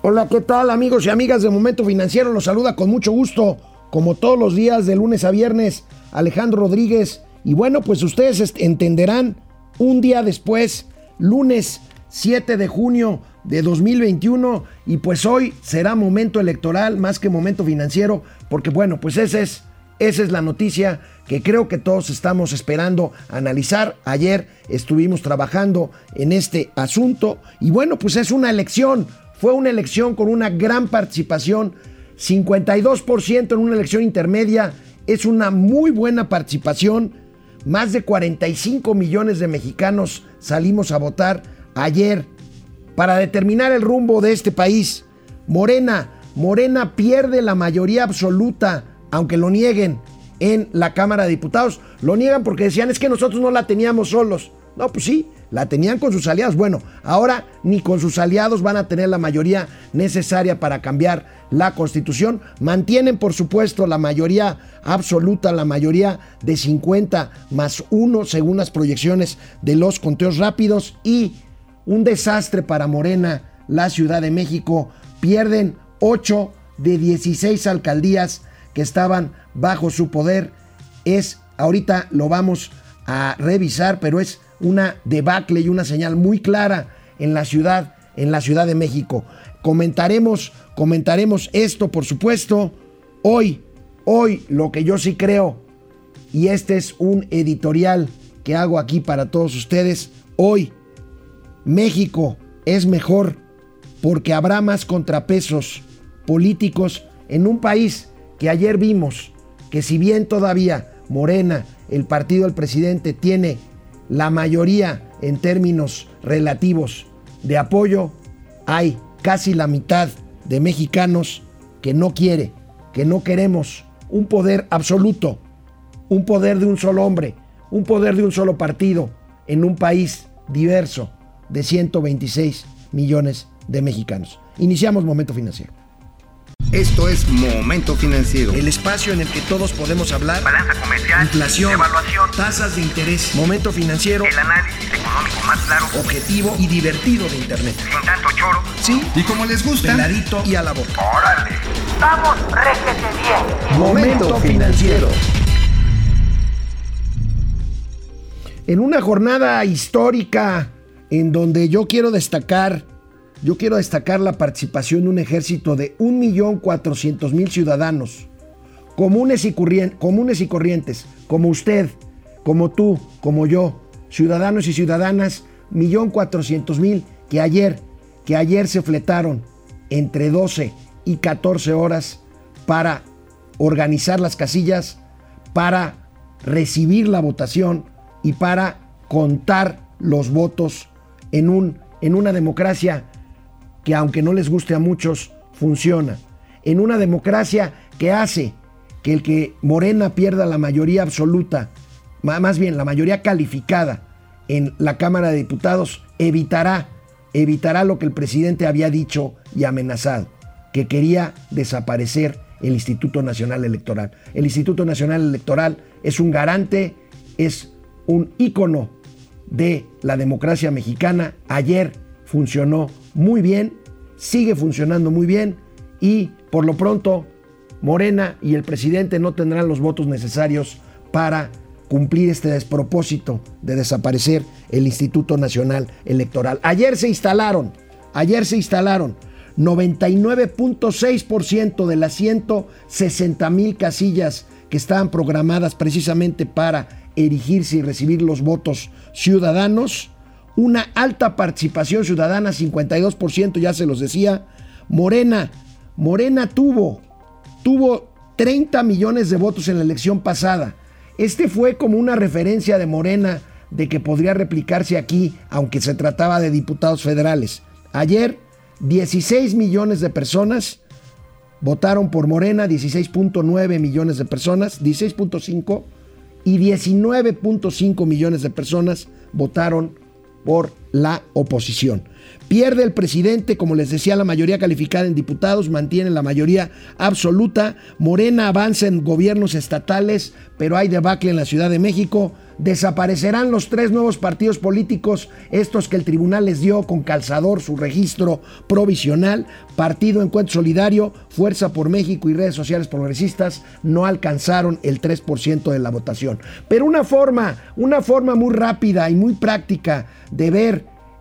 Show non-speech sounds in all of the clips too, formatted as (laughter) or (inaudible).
Hola, ¿qué tal amigos y amigas de Momento Financiero? Los saluda con mucho gusto, como todos los días de lunes a viernes, Alejandro Rodríguez. Y bueno, pues ustedes entenderán un día después, lunes 7 de junio de 2021, y pues hoy será momento electoral más que momento financiero, porque bueno, pues ese es, esa es la noticia que creo que todos estamos esperando analizar. Ayer estuvimos trabajando en este asunto y bueno, pues es una elección fue una elección con una gran participación, 52% en una elección intermedia, es una muy buena participación. Más de 45 millones de mexicanos salimos a votar ayer para determinar el rumbo de este país. Morena, Morena pierde la mayoría absoluta, aunque lo nieguen en la Cámara de Diputados. Lo niegan porque decían es que nosotros no la teníamos solos. No, pues sí, la tenían con sus aliados. Bueno, ahora ni con sus aliados van a tener la mayoría necesaria para cambiar la constitución. Mantienen, por supuesto, la mayoría absoluta, la mayoría de 50 más 1 según las proyecciones de los conteos rápidos. Y un desastre para Morena, la Ciudad de México. Pierden 8 de 16 alcaldías que estaban bajo su poder. Es, ahorita lo vamos a revisar, pero es una debacle y una señal muy clara en la ciudad, en la Ciudad de México. Comentaremos, comentaremos esto, por supuesto. Hoy, hoy lo que yo sí creo, y este es un editorial que hago aquí para todos ustedes, hoy México es mejor porque habrá más contrapesos políticos en un país que ayer vimos que si bien todavía Morena, el partido del presidente, tiene la mayoría en términos relativos de apoyo, hay casi la mitad de mexicanos que no quiere, que no queremos un poder absoluto, un poder de un solo hombre, un poder de un solo partido en un país diverso de 126 millones de mexicanos. Iniciamos Momento Financiero. Esto es Momento Financiero. El espacio en el que todos podemos hablar. Balanza comercial. Inflación. Evaluación. Tasas de interés. Momento Financiero. El análisis económico más claro. Objetivo y divertido de Internet. Sin tanto choro. Sí. Y como les gusta. Peladito y a la boca. Órale. Vamos, réjete bien. Momento Financiero. En una jornada histórica en donde yo quiero destacar yo quiero destacar la participación de un ejército de 1.400.000 ciudadanos, comunes y, comunes y corrientes, como usted, como tú, como yo, ciudadanos y ciudadanas, 1.400.000 que ayer, que ayer se fletaron entre 12 y 14 horas para organizar las casillas, para recibir la votación y para contar los votos en, un, en una democracia que aunque no les guste a muchos, funciona. En una democracia que hace que el que Morena pierda la mayoría absoluta, más bien la mayoría calificada en la Cámara de Diputados, evitará, evitará lo que el presidente había dicho y amenazado, que quería desaparecer el Instituto Nacional Electoral. El Instituto Nacional Electoral es un garante, es un ícono de la democracia mexicana. Ayer funcionó muy bien, sigue funcionando muy bien y por lo pronto Morena y el presidente no tendrán los votos necesarios para cumplir este despropósito de desaparecer el Instituto Nacional Electoral. Ayer se instalaron, ayer se instalaron 99.6% de las 160 mil casillas que estaban programadas precisamente para erigirse y recibir los votos ciudadanos una alta participación ciudadana, 52%, ya se los decía. Morena, Morena tuvo, tuvo 30 millones de votos en la elección pasada. Este fue como una referencia de Morena de que podría replicarse aquí, aunque se trataba de diputados federales. Ayer, 16 millones de personas votaron por Morena, 16.9 millones de personas, 16.5 y 19.5 millones de personas votaron por la oposición. Pierde el presidente, como les decía, la mayoría calificada en diputados, mantiene la mayoría absoluta. Morena avanza en gobiernos estatales, pero hay debacle en la Ciudad de México. Desaparecerán los tres nuevos partidos políticos, estos que el tribunal les dio con calzador su registro provisional. Partido Encuentro Solidario, Fuerza por México y redes sociales progresistas no alcanzaron el 3% de la votación. Pero una forma, una forma muy rápida y muy práctica de ver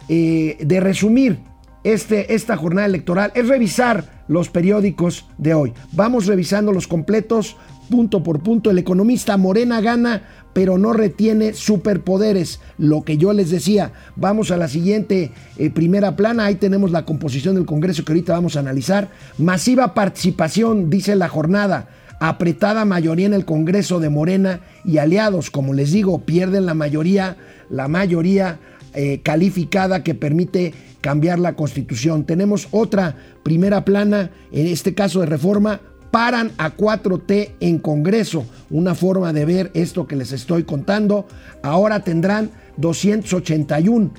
eh, de resumir este, esta jornada electoral es revisar los periódicos de hoy. Vamos revisando los completos punto por punto. El economista Morena gana, pero no retiene superpoderes. Lo que yo les decía. Vamos a la siguiente eh, primera plana. Ahí tenemos la composición del Congreso que ahorita vamos a analizar. Masiva participación, dice la jornada. Apretada mayoría en el Congreso de Morena y aliados, como les digo, pierden la mayoría, la mayoría eh, calificada que permite cambiar la constitución. Tenemos otra primera plana, en este caso de reforma, paran a 4T en Congreso. Una forma de ver esto que les estoy contando. Ahora tendrán 281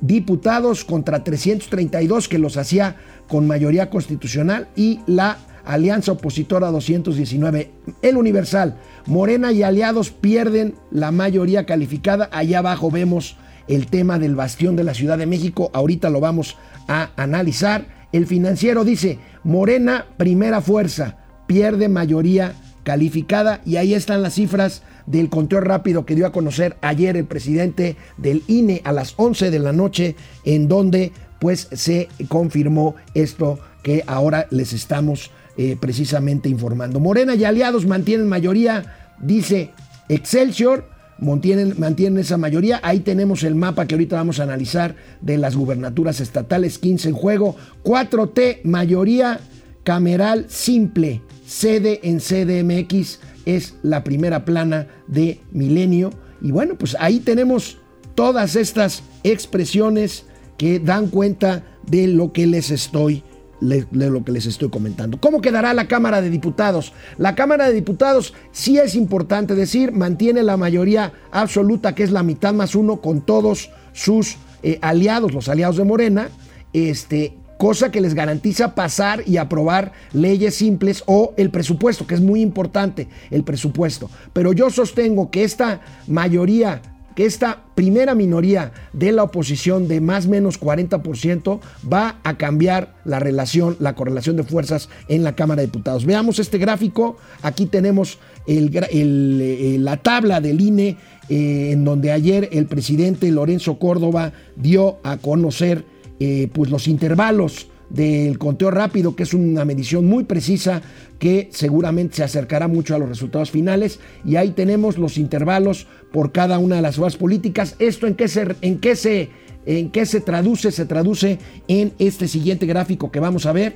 diputados contra 332 que los hacía con mayoría constitucional y la alianza opositora 219. El Universal, Morena y aliados pierden la mayoría calificada. Allá abajo vemos el tema del bastión de la Ciudad de México. Ahorita lo vamos a analizar. El financiero dice, Morena, primera fuerza, pierde mayoría calificada y ahí están las cifras del conteo rápido que dio a conocer ayer el presidente del INE a las 11 de la noche en donde pues se confirmó esto que ahora les estamos eh, precisamente informando. Morena y aliados mantienen mayoría, dice Excelsior, mantienen, esa mayoría. Ahí tenemos el mapa que ahorita vamos a analizar de las gubernaturas estatales, 15 en juego. 4T, mayoría cameral simple, sede en CDMX, es la primera plana de Milenio. Y bueno, pues ahí tenemos todas estas expresiones que dan cuenta de lo que les estoy lo que les estoy comentando. ¿Cómo quedará la Cámara de Diputados? La Cámara de Diputados, sí es importante decir, mantiene la mayoría absoluta, que es la mitad más uno, con todos sus eh, aliados, los aliados de Morena, este, cosa que les garantiza pasar y aprobar leyes simples o el presupuesto, que es muy importante, el presupuesto. Pero yo sostengo que esta mayoría que esta primera minoría de la oposición de más o menos 40% va a cambiar la relación, la correlación de fuerzas en la Cámara de Diputados. Veamos este gráfico. Aquí tenemos eh, la tabla del INE eh, en donde ayer el presidente Lorenzo Córdoba dio a conocer eh, pues los intervalos del conteo rápido, que es una medición muy precisa que seguramente se acercará mucho a los resultados finales. Y ahí tenemos los intervalos por cada una de las fuerzas políticas. ¿Esto en qué se, en qué se, en qué se traduce? Se traduce en este siguiente gráfico que vamos a ver.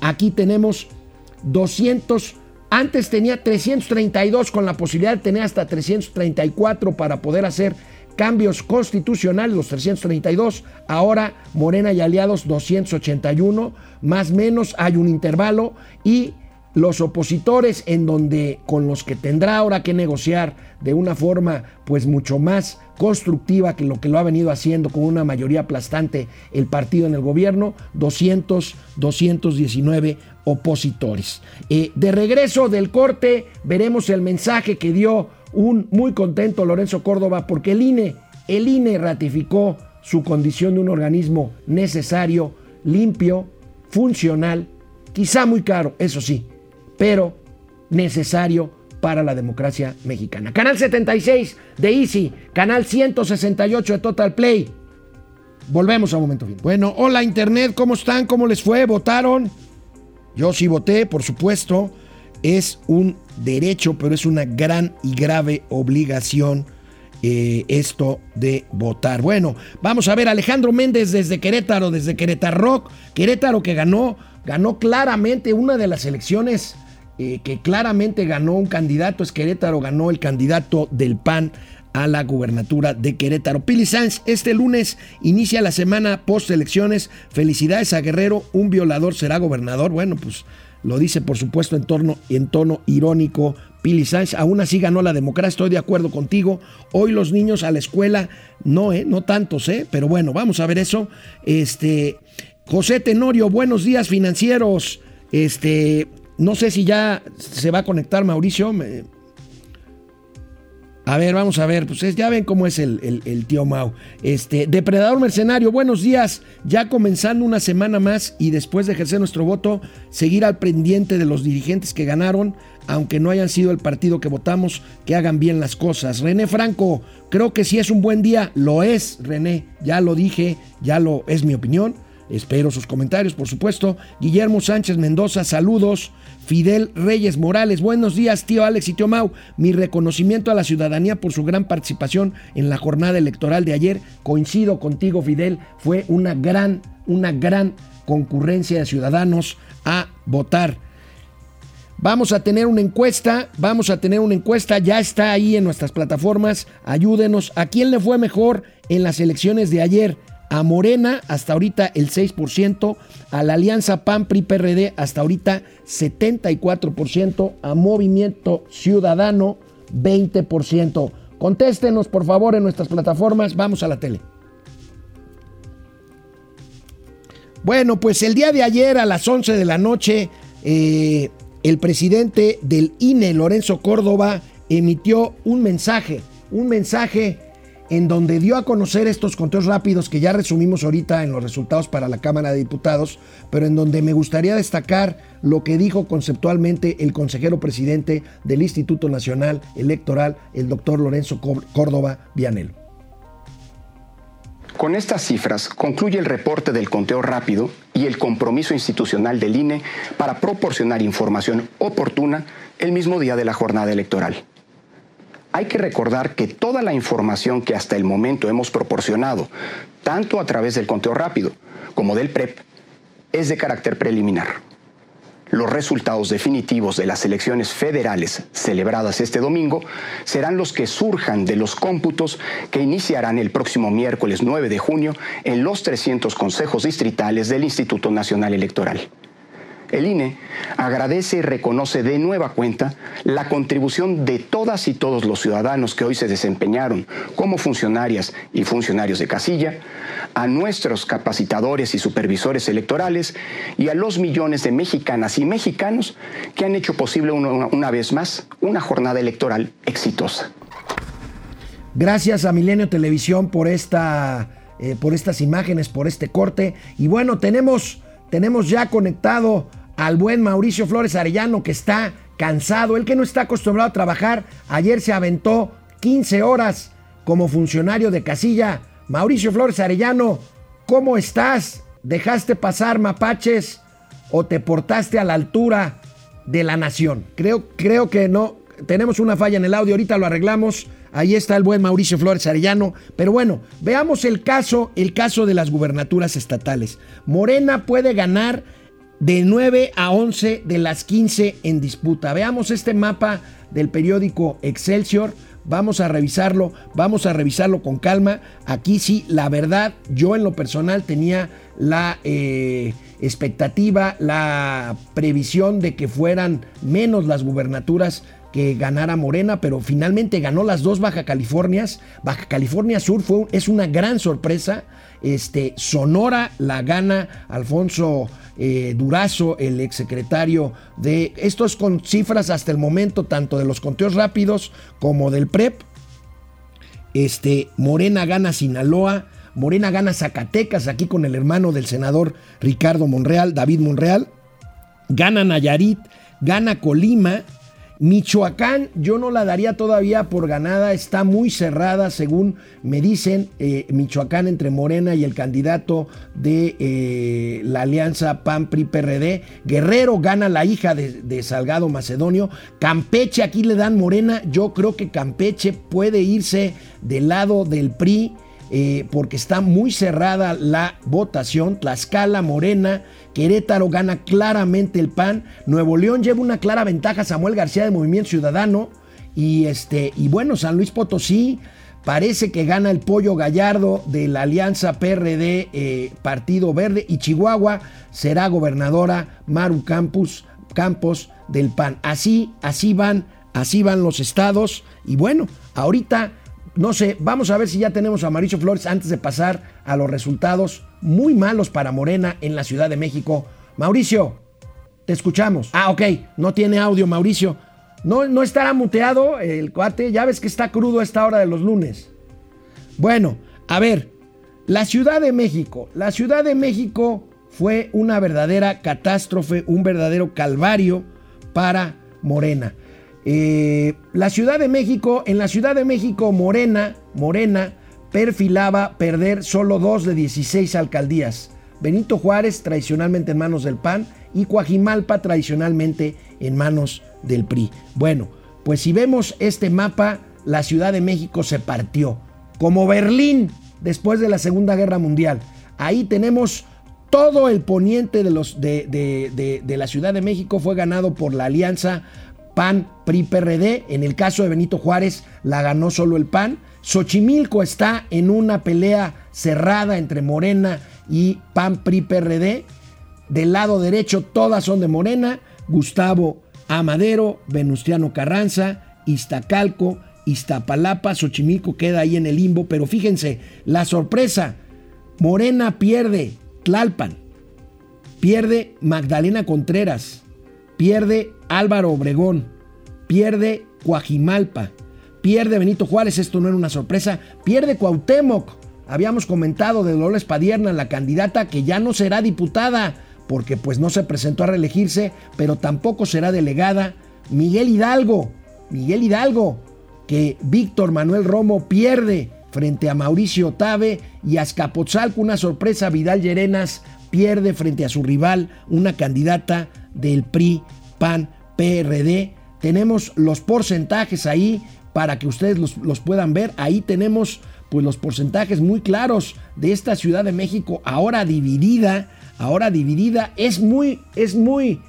Aquí tenemos 200. Antes tenía 332 con la posibilidad de tener hasta 334 para poder hacer cambios constitucionales, los 332, ahora Morena y aliados 281, más menos hay un intervalo y los opositores en donde con los que tendrá ahora que negociar de una forma pues mucho más constructiva que lo que lo ha venido haciendo con una mayoría aplastante el partido en el gobierno, 200, 219 opositores. Eh, de regreso del corte veremos el mensaje que dio un muy contento Lorenzo Córdoba porque el INE, el INE ratificó su condición de un organismo necesario, limpio, funcional, quizá muy caro, eso sí, pero necesario para la democracia mexicana. Canal 76 de Easy, canal 168 de Total Play. Volvemos a un momento fin. Bueno, hola Internet, ¿cómo están? ¿Cómo les fue? ¿Votaron? Yo sí voté, por supuesto es un derecho, pero es una gran y grave obligación eh, esto de votar. Bueno, vamos a ver Alejandro Méndez desde Querétaro, desde Querétaro Rock, Querétaro que ganó, ganó claramente una de las elecciones eh, que claramente ganó un candidato, es Querétaro, ganó el candidato del PAN a la gubernatura de Querétaro. Pili Sanz, este lunes inicia la semana post elecciones. Felicidades a Guerrero, un violador será gobernador. Bueno, pues Lo dice, por supuesto, en, torno, en tono irónico Pili Sáenz. Aún así ganó la democracia, estoy de acuerdo contigo. Hoy los niños a la escuela, no, ¿eh? No tantos, ¿eh? Pero bueno, vamos a ver eso. Este, José Tenorio, buenos días financieros. Este, no sé si ya se va a conectar Mauricio. A ver, vamos a ver, pues ya ven cómo es el, tío Mau. Este, Depredador Mercenario, buenos días. Ya comenzando una semana más y después de ejercer nuestro voto, seguir al pendiente de los dirigentes que ganaron, aunque no hayan sido el partido que votamos, que hagan bien las cosas. René Franco, creo que sí es un buen día. Lo es, René, ya lo dije, ya lo es mi opinión. Espero sus comentarios, por supuesto. Guillermo Sánchez Mendoza, saludos. Fidel Reyes Morales, buenos días, tío Alex y tío Mau. Mi reconocimiento a la ciudadanía por su gran participación en la jornada electoral de ayer. Coincido contigo, Fidel, fue una gran, una gran concurrencia de ciudadanos a votar. Vamos a tener una encuesta, vamos a tener una encuesta, ya está ahí en nuestras plataformas. Ayúdenos. ¿A quién le fue mejor en las elecciones de ayer? A Morena hasta ahorita el 6%, a la Alianza PAN PRI PRD hasta ahorita 74%, a Movimiento Ciudadano 20%. Contéstenos por favor en nuestras plataformas, vamos a la tele. Bueno, pues el día de ayer a las 11 de la noche, eh, el presidente del INE, Lorenzo Córdoba, emitió un mensaje, un mensaje en donde dio a conocer estos conteos rápidos que ya resumimos ahorita en los resultados para la Cámara de Diputados, pero en donde me gustaría destacar lo que dijo conceptualmente el consejero presidente del Instituto Nacional Electoral, el doctor Lorenzo Córdoba Vianel. Con estas cifras concluye el reporte del conteo rápido y el compromiso institucional del INE para proporcionar información oportuna el mismo día de la jornada electoral hay que recordar que toda la información que hasta el momento hemos proporcionado, tanto a través del conteo rápido como del PREP, es de carácter preliminar. Los resultados definitivos de las elecciones federales celebradas este domingo serán los que surjan de los cómputos que iniciarán el próximo miércoles 9 de junio en los 300 consejos distritales del Instituto Nacional Electoral. El INE agradece y reconoce de nueva cuenta la contribución de todas y todos los ciudadanos que hoy se desempeñaron como funcionarias y funcionarios de casilla, a nuestros capacitadores y supervisores electorales y a los millones de mexicanas y mexicanos que han hecho posible una, vez más una jornada electoral exitosa. Gracias a Milenio Televisión por esta eh, por estas imágenes, por este corte. Y bueno, tenemos, tenemos ya conectado al buen Mauricio Flores Arellano que está cansado, el que no está acostumbrado a trabajar, ayer se aventó 15 horas como funcionario de casilla. Mauricio Flores Arellano, ¿cómo estás? ¿Dejaste pasar mapaches o te portaste a la altura de la nación? Creo, creo que no. Tenemos una falla en el audio, ahorita lo arreglamos. Ahí está el buen Mauricio Flores Arellano. Pero bueno, veamos el caso, el caso de las gubernaturas estatales. Morena puede ganar de 9 a 11 de las 15 en disputa. Veamos este mapa del periódico Excelsior. Vamos a revisarlo, vamos a revisarlo con calma. Aquí sí, la verdad, yo en lo personal tenía la eh, expectativa, la previsión de que fueran menos las gubernaturas que ganara Morena, pero finalmente ganó las dos Baja Californias. Baja California Sur fue, es una gran sorpresa. Este, Sonora la gana Alfonso eh, Durazo, el exsecretario de... Esto es con cifras hasta el momento, tanto de los conteos rápidos como del PREP. Este, Morena gana Sinaloa, Morena gana Zacatecas, aquí con el hermano del senador Ricardo Monreal, David Monreal. Gana Nayarit, gana Colima, Michoacán yo no la daría todavía por ganada, está muy cerrada según me dicen eh, Michoacán entre Morena y el candidato de eh, la alianza PAN-PRI-PRD. Guerrero gana la hija de, Salgado Macedonio. Campeche aquí le dan Morena, yo creo que Campeche puede irse del lado del PRI. Eh, porque está muy cerrada la votación. Tlaxcala, Morena, Querétaro gana claramente el PAN. Nuevo León lleva una clara ventaja Samuel García de Movimiento Ciudadano. Y, este, y bueno, San Luis Potosí parece que gana el pollo gallardo de la alianza PRD eh, Partido Verde. Y Chihuahua será gobernadora Maru Campus Campos del PAN. Así, así van, así van los estados. Y bueno, ahorita, no sé, vamos a ver si ya tenemos a Mauricio Flores antes de pasar a los resultados muy malos para Morena en la Ciudad de México. Mauricio, te escuchamos. Ah, ok, no tiene audio, Mauricio. No, no estará muteado el cuate, ya ves que está crudo a esta hora de los lunes. Bueno, a ver, la Ciudad de México. La Ciudad de México fue una verdadera catástrofe, un verdadero calvario para Morena. Eh, la Ciudad de México, en la Ciudad de México, Morena, Morena perfilaba perder solo dos de 16 alcaldías. Benito Juárez, tradicionalmente en manos del PAN, y Coajimalpa, tradicionalmente en manos del PRI. Bueno, pues si vemos este mapa, la Ciudad de México se partió, como Berlín después de la Segunda Guerra Mundial. Ahí tenemos todo el poniente de, de, la Ciudad de México fue ganado por la alianza PAN, PRI, PRD. En el caso de Benito Juárez la ganó solo el PAN. Xochimilco está en una pelea cerrada entre Morena y PAN, PRI, PRD. Del lado derecho todas son de Morena. Gustavo Amadero, Venustiano Carranza, Iztacalco, Iztapalapa, Xochimilco queda ahí en el limbo. Pero fíjense, la sorpresa, Morena pierde Tlalpan, pierde Magdalena Contreras, pierde Álvaro Obregón, pierde Coajimalpa, pierde Benito Juárez, esto no era una sorpresa, pierde Cuauhtémoc. Habíamos comentado de Dolores Padierna, la candidata que ya no será diputada, porque pues no se presentó a reelegirse, pero tampoco será delegada. Miguel Hidalgo, Miguel Hidalgo, que Víctor Manuel Romo pierde frente a Mauricio Tabe y Azcapotzalco una sorpresa, Vidal Llerenas pierde frente a su rival, una candidata del PRI, PAN, PRD. Tenemos los porcentajes ahí para que ustedes los, puedan ver. Ahí tenemos pues los porcentajes muy claros de esta Ciudad de México ahora dividida, ahora dividida. Es muy, es muy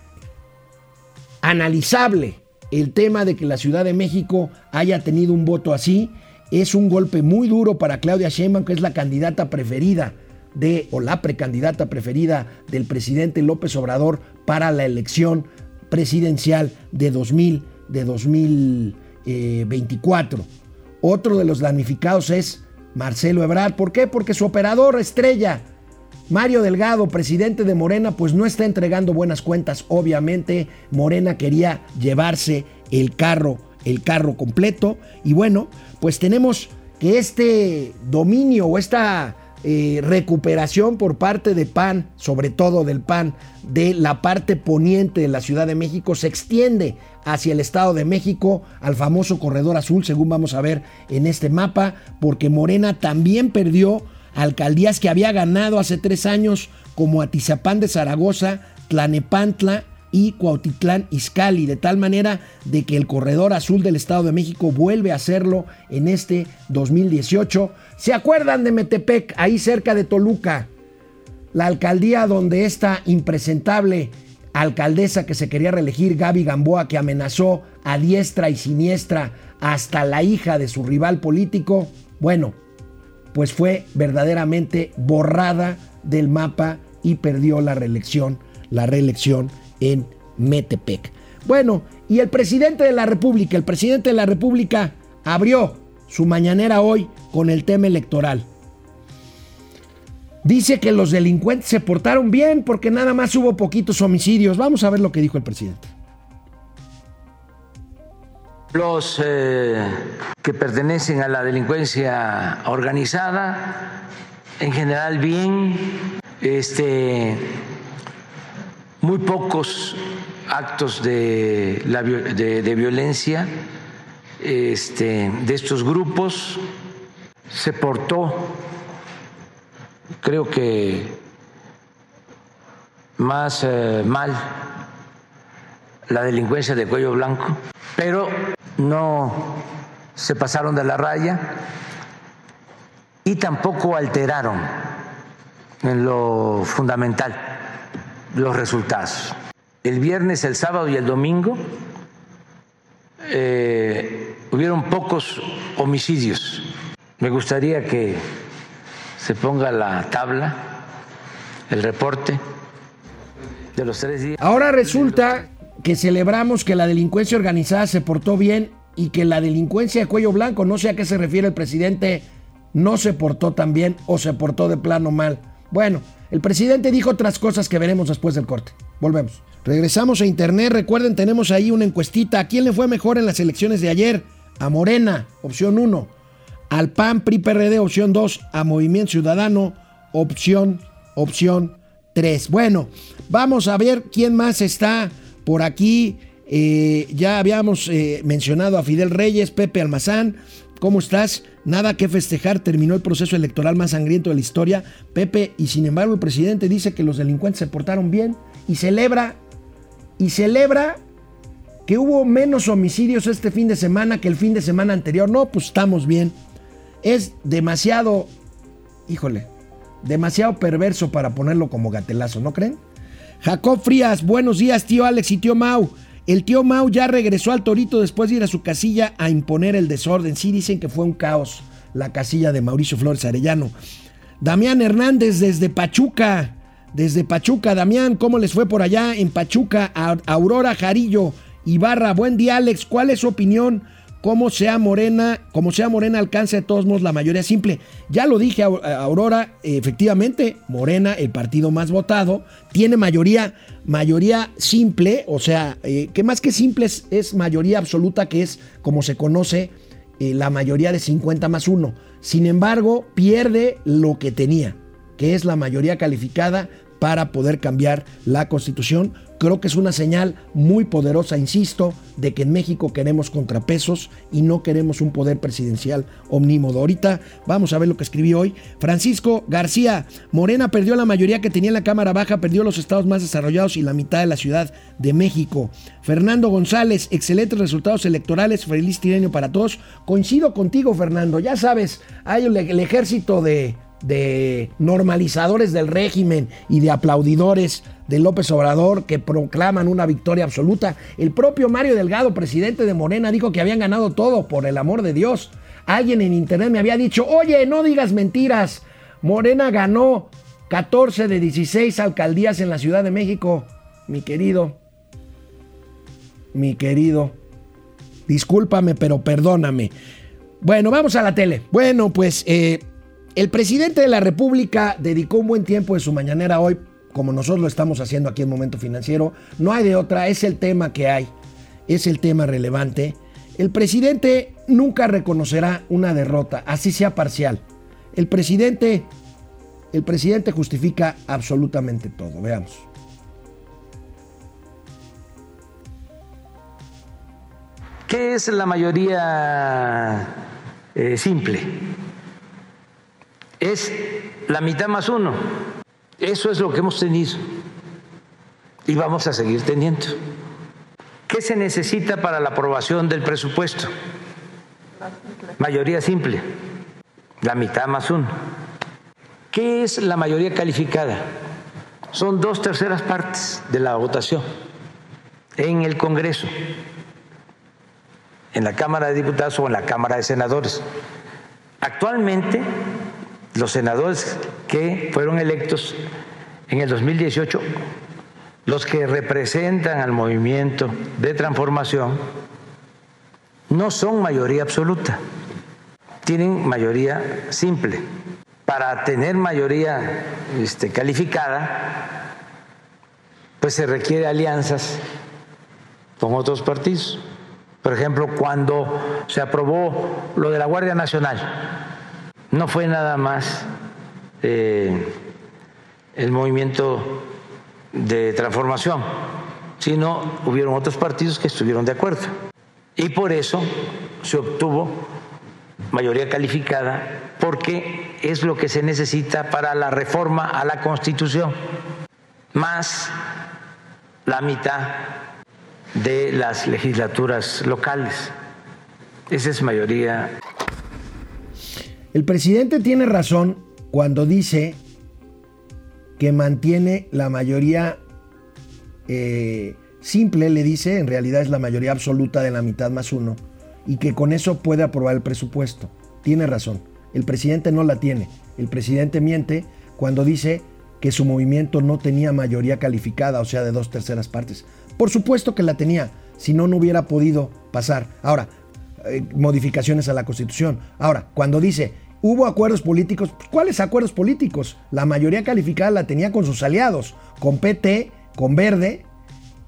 analizable el tema de que la Ciudad de México haya tenido un voto así es un golpe muy duro para Claudia Sheinbaum, que es la candidata preferida de, o la precandidata preferida del presidente López Obrador para la elección presidencial de, 2000, de 2024. Eh, Otro de los damnificados es Marcelo Ebrard. ¿Por qué? Porque su operador estrella, Mario Delgado, presidente de Morena, pues no está entregando buenas cuentas. Obviamente, Morena quería llevarse el carro, el carro completo. Y bueno, pues tenemos que este dominio o esta eh, recuperación por parte de PAN, sobre todo del PAN, de la parte poniente de la Ciudad de México, se extiende hacia el Estado de México, al famoso Corredor Azul, según vamos a ver en este mapa, porque Morena también perdió alcaldías que había ganado hace tres años, como Atizapán de Zaragoza, Tlanepantla y Cuautitlán Izcalli, de tal manera de que el corredor azul del Estado de México vuelve a hacerlo en este 2018. ¿Se acuerdan de Metepec, ahí cerca de Toluca? La alcaldía donde esta impresentable alcaldesa que se quería reelegir, Gaby Gamboa, que amenazó a diestra y siniestra hasta la hija de su rival político, bueno, pues fue verdaderamente borrada del mapa y perdió la reelección, la reelección en Metepec. Bueno, y el presidente de la República, el presidente de la República abrió su mañanera hoy con el tema electoral. Dice que los delincuentes se portaron bien porque nada más hubo poquitos homicidios. Vamos a ver lo que dijo el presidente. Los eh, que pertenecen a la delincuencia organizada, en general bien, este, muy pocos actos de, de, violencia este, de estos grupos. Se portó, creo que más eh, mal la delincuencia de cuello blanco, pero no se pasaron de la raya y tampoco alteraron en lo fundamental los resultados. El viernes, el sábado y el domingo eh, hubieron pocos homicidios. Me gustaría que se ponga la tabla, el reporte de los tres días. Ahora resulta que celebramos que la delincuencia organizada se portó bien y que la delincuencia de cuello blanco, no sé a qué se refiere el presidente, no se portó tan bien o se portó de plano mal. Bueno, el presidente dijo otras cosas que veremos después del corte. Volvemos. Regresamos a internet. Recuerden, tenemos ahí una encuestita. ¿A quién le fue mejor en las elecciones de ayer? A Morena, opción 1. Al PAN, PRI, PRD, opción 2. A Movimiento Ciudadano, opción, opción 3. Bueno, vamos a ver quién más está por aquí. Eh, ya habíamos eh, mencionado a Fidel Reyes, Pepe Almazán. ¿Cómo estás? Nada que festejar, terminó el proceso electoral más sangriento de la historia. Pepe, y sin embargo el presidente dice que los delincuentes se portaron bien y celebra, y celebra que hubo menos homicidios este fin de semana que el fin de semana anterior. No, pues estamos bien. Es demasiado, híjole, demasiado perverso para ponerlo como gatelazo, ¿no creen? Jacob Frías, buenos días, tío Alex y tío Mau. El tío Mau ya regresó al Torito después de ir a su casilla a imponer el desorden. Sí, dicen que fue un caos la casilla de Mauricio Flores Arellano. Damián Hernández desde Pachuca. Desde Pachuca, Damián, ¿cómo les fue por allá en Pachuca? Aurora Jarillo, Ibarra, buen día Alex, ¿cuál es su opinión? ¿Cómo sea Morena, como sea Morena alcance de todos modos la mayoría simple? Ya lo dije, Aurora, efectivamente, Morena, el partido más votado, tiene mayoría, mayoría simple, o sea, eh, que más que simple es, mayoría absoluta, que es como se conoce eh, la mayoría de 50 más 1. Sin embargo, pierde lo que tenía, que es la mayoría calificada para poder cambiar la constitución. Creo que es una señal muy poderosa, insisto, de que en México queremos contrapesos y no queremos un poder presidencial omnímodo. Ahorita vamos a ver lo que escribí hoy. Francisco García, Morena perdió la mayoría que tenía en la Cámara Baja, perdió los estados más desarrollados y la mitad de la Ciudad de México. Fernando González, excelentes resultados electorales, feliz tirenio para todos. Coincido contigo, Fernando, ya sabes, hay el ejército de de normalizadores del régimen y de aplaudidores de López Obrador que proclaman una victoria absoluta. El propio Mario Delgado, presidente de Morena, dijo que habían ganado todo, por el amor de Dios. Alguien en internet me había dicho, oye, no digas mentiras. Morena ganó 14 de 16 alcaldías en la Ciudad de México. Mi querido, mi querido, discúlpame, pero perdóname. Bueno, vamos a la tele. Bueno, pues... Eh, el presidente de la República dedicó un buen tiempo de su mañanera hoy, como nosotros lo estamos haciendo aquí en Momento Financiero. No hay de otra, es el tema que hay, es el tema relevante. El presidente nunca reconocerá una derrota, así sea parcial. El presidente, el presidente justifica absolutamente todo. Veamos. ¿Qué es la mayoría eh, simple? Es la mitad más uno. Eso es lo que hemos tenido y vamos a seguir teniendo. ¿Qué se necesita para la aprobación del presupuesto? Mayoría simple, la mitad más uno. ¿Qué es la mayoría calificada? Son dos terceras partes de la votación en el Congreso, en la Cámara de Diputados o en la Cámara de Senadores. Actualmente los senadores que fueron electos en el 2018, los que representan al movimiento de transformación, no son mayoría absoluta, tienen mayoría simple. Para tener mayoría este, calificada, pues se requiere alianzas con otros partidos. Por ejemplo, cuando se aprobó lo de la Guardia Nacional, no fue nada más eh, el movimiento de transformación, sino hubieron otros partidos que estuvieron de acuerdo. Y por eso se obtuvo mayoría calificada, porque es lo que se necesita para la reforma a la Constitución, más la mitad de las legislaturas locales. Esa es mayoría el presidente tiene razón cuando dice que mantiene la mayoría eh, simple, le dice, en realidad es la mayoría absoluta de la mitad más uno, y que con eso puede aprobar el presupuesto. Tiene razón. El presidente no la tiene. El presidente miente cuando dice que su movimiento no tenía mayoría calificada, o sea, de dos terceras partes. Por supuesto que la tenía, si no, no hubiera podido pasar. Ahora, eh, modificaciones a la Constitución. Ahora, cuando dice, hubo acuerdos políticos, pues, ¿cuáles acuerdos políticos? La mayoría calificada la tenía con sus aliados, con PT, con Verde,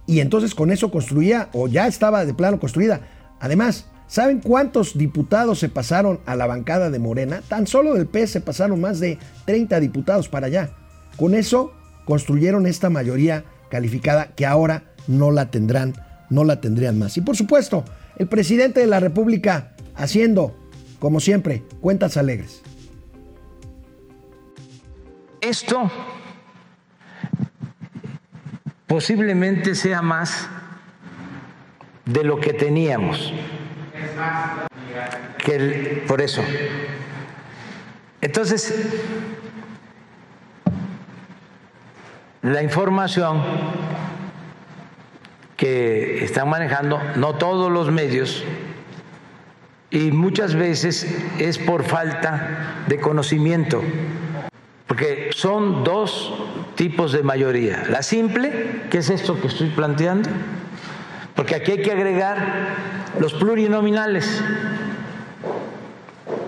y entonces con eso construía, o ya estaba de plano construida. Además, ¿saben cuántos diputados se pasaron a la bancada de Morena? Tan solo del PS se pasaron más de 30 diputados para allá. Con eso construyeron esta mayoría calificada que ahora no la tendrán, no la tendrían más. Y por supuesto, el presidente de la República haciendo, como siempre, cuentas alegres. Esto posiblemente sea más de lo que teníamos. Que por eso. Entonces, la información que están manejando, no todos los medios, y muchas veces es por falta de conocimiento, porque son dos tipos de mayoría. La simple, que es esto que estoy planteando, porque aquí hay que agregar los plurinominales,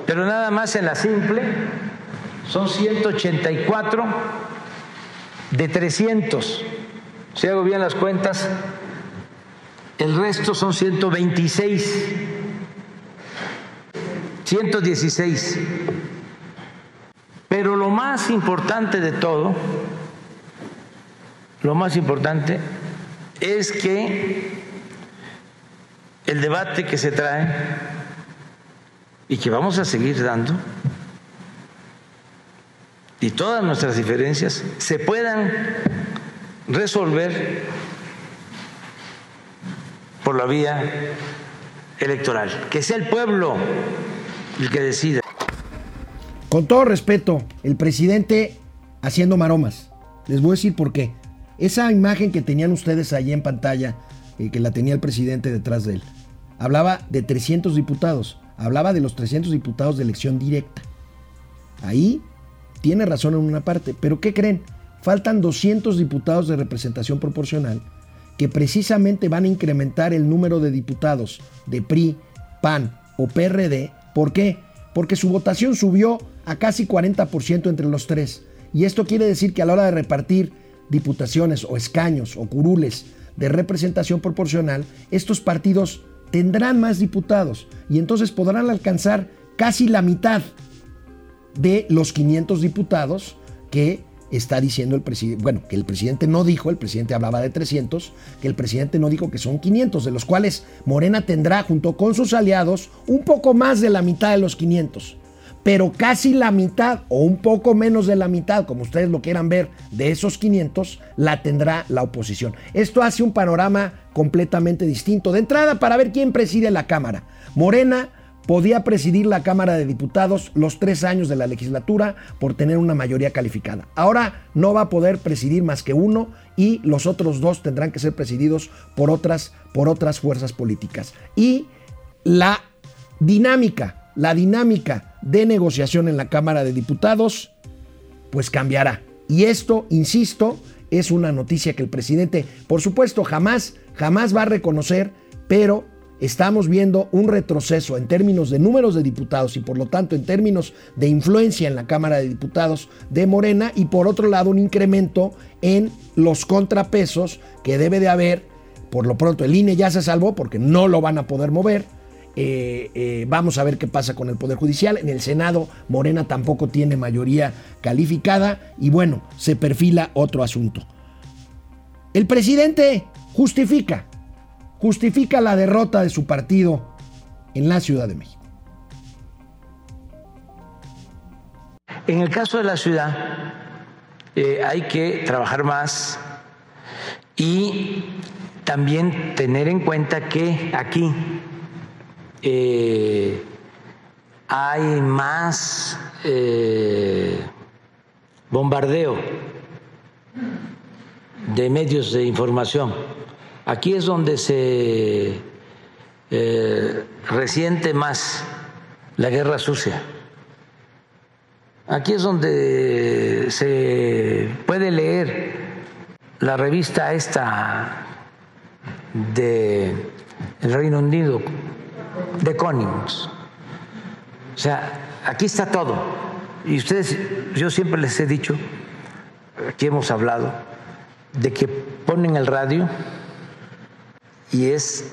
pero nada más en la simple son 184 de 300. Si hago bien las cuentas, el resto son 126, 116. Pero lo más importante de todo, lo más importante es que el debate que se trae y que vamos a seguir dando y todas nuestras diferencias se puedan resolver por la vía electoral, que sea el pueblo el que decida. Con todo respeto, el presidente haciendo maromas. Les voy a decir por qué. Esa imagen que tenían ustedes allí en pantalla, eh, que la tenía el presidente detrás de él, hablaba de 300 diputados, hablaba de los 300 diputados de elección directa. Ahí tiene razón en una parte, pero ¿qué creen? Faltan 200 diputados de representación proporcional que precisamente van a incrementar el número de diputados de PRI, PAN o PRD. ¿Por qué? Porque su votación subió a casi 40% entre los tres. Y esto quiere decir que a la hora de repartir diputaciones o escaños o curules de representación proporcional, estos partidos tendrán más diputados y entonces podrán alcanzar casi la mitad de los 500 diputados que está diciendo el presidente, bueno, que el presidente no dijo, el presidente hablaba de 300, que el presidente no dijo que son 500, de los cuales Morena tendrá junto con sus aliados un poco más de la mitad de los 500, pero casi la mitad o un poco menos de la mitad, como ustedes lo quieran ver, de esos 500 la tendrá la oposición. Esto hace un panorama completamente distinto. De entrada, para ver quién preside la Cámara. Morena podía presidir la Cámara de Diputados los tres años de la legislatura por tener una mayoría calificada. Ahora no va a poder presidir más que uno y los otros dos tendrán que ser presididos por otras, por otras fuerzas políticas. Y la dinámica, la dinámica de negociación en la Cámara de Diputados, pues cambiará. Y esto, insisto, es una noticia que el presidente, por supuesto, jamás, jamás va a reconocer, pero estamos viendo un retroceso en términos de números de diputados y por lo tanto en términos de influencia en la Cámara de Diputados de Morena y por otro lado un incremento en los contrapesos que debe de haber. Por lo pronto el INE ya se salvó porque no lo van a poder mover. Eh, eh, vamos a ver qué pasa con el Poder Judicial. En el Senado Morena tampoco tiene mayoría calificada y bueno, se perfila otro asunto. El presidente justifica justifica la derrota de su partido en la Ciudad de México. En el caso de la ciudad, eh, hay que trabajar más y también tener en cuenta que aquí eh, hay más eh, bombardeo de medios de información Aquí es donde se eh, resiente más la guerra sucia. Aquí es donde se puede leer la revista esta de el Reino Unido, de Connings. O sea, aquí está todo. Y ustedes, yo siempre les he dicho, aquí hemos hablado, de que ponen el radio y es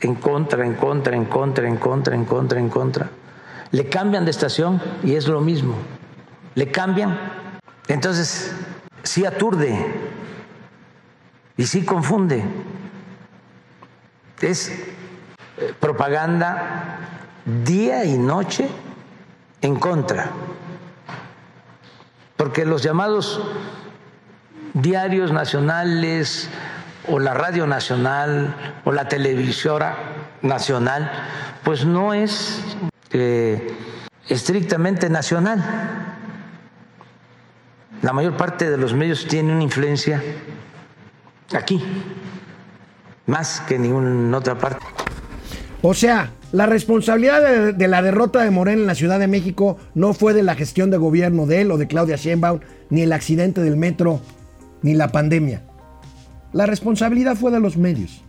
en contra, en contra, en contra, en contra, en contra, en contra. Le cambian de estación y es lo mismo. Le cambian. Entonces, sí aturde y sí confunde. Es eh, propaganda día y noche en contra. Porque los llamados diarios nacionales o la radio nacional o la televisora nacional, pues no es eh, estrictamente nacional. La mayor parte de los medios tiene una influencia aquí, más que en ninguna otra parte. O sea, la responsabilidad de, de, la derrota de Morena en la Ciudad de México no fue de la gestión de gobierno de él o de Claudia Sheinbaum, ni el accidente del metro, ni la pandemia. La responsabilidad fue de los medios.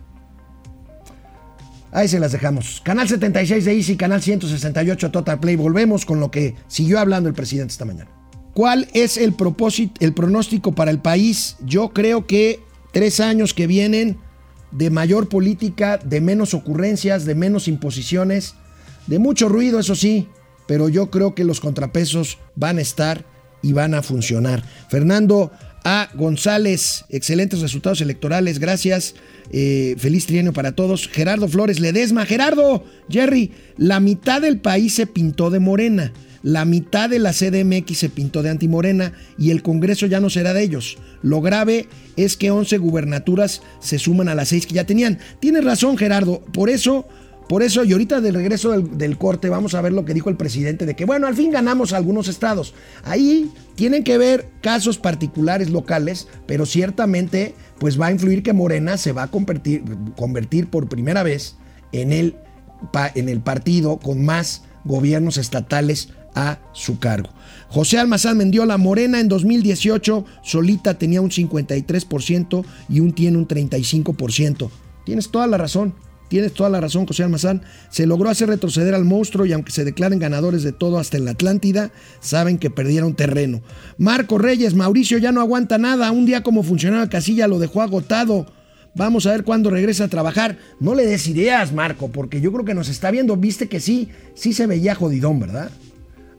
Ahí se las dejamos. Canal 76 de Easy, canal 168 Total Play. Volvemos con lo que siguió hablando el presidente esta mañana. ¿Cuál es el propósito, el pronóstico para el país? Yo creo que tres años que vienen de mayor política, de menos ocurrencias, de menos imposiciones, de mucho ruido, eso sí, pero yo creo que los contrapesos van a estar y van a funcionar. Fernando A. González, excelentes resultados electorales, gracias. Eh, feliz trienio para todos. Gerardo Flores Ledesma, Gerardo, Jerry, la mitad del país se pintó de morena. La mitad de la CDMX se pintó de antimorena y el Congreso ya no será de ellos. Lo grave es que 11 gubernaturas se suman a las 6 que ya tenían. Tienes razón, Gerardo. Por eso, por eso, y ahorita del regreso del, corte, vamos a ver lo que dijo el presidente de que, bueno, al fin ganamos algunos estados. Ahí tienen que ver casos particulares locales, pero ciertamente, pues va a influir que Morena se va a convertir, convertir por primera vez en el, en el partido con más gobiernos estatales a su cargo. José Almazán Mendiola Morena en 2018 solita tenía un 53% y un tiene un 35%. Tienes toda la razón. Tienes toda la razón, José Almazán. Se logró hacer retroceder al monstruo y aunque se declaren ganadores de todo hasta en la Atlántida, saben que perdieron terreno. Marco Reyes, Mauricio ya no aguanta nada. Un día como funcionaba Casilla lo dejó agotado. Vamos a ver cuándo regresa a trabajar. No le des ideas, Marco, porque yo creo que nos está viendo. Viste que sí, sí se veía jodidón, ¿verdad?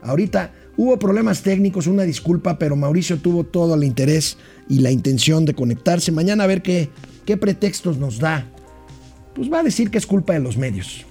Ahorita hubo problemas técnicos, una disculpa, pero Mauricio tuvo todo el interés y la intención de conectarse. Mañana a ver qué, qué pretextos nos da. Pues va a decir que es culpa de los medios.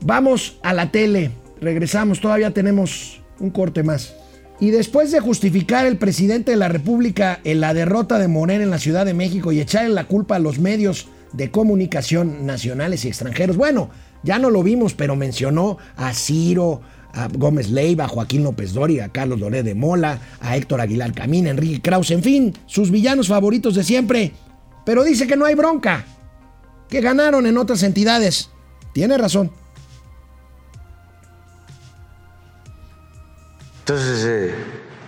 Vamos a la tele. Regresamos, todavía tenemos un corte más. Y después de justificar el presidente de la República en la derrota de Morena en la Ciudad de México y echarle la culpa a los medios de comunicación nacionales y extranjeros, bueno, ya no lo vimos, pero mencionó a Ciro, a Gómez Leiva, a Joaquín López Doria, a Carlos Doré de Mola, a Héctor Aguilar Camín, a Enrique Krause, en fin, sus villanos favoritos de siempre. Pero dice que no hay bronca, que ganaron en otras entidades. Tiene razón. Entonces, eh,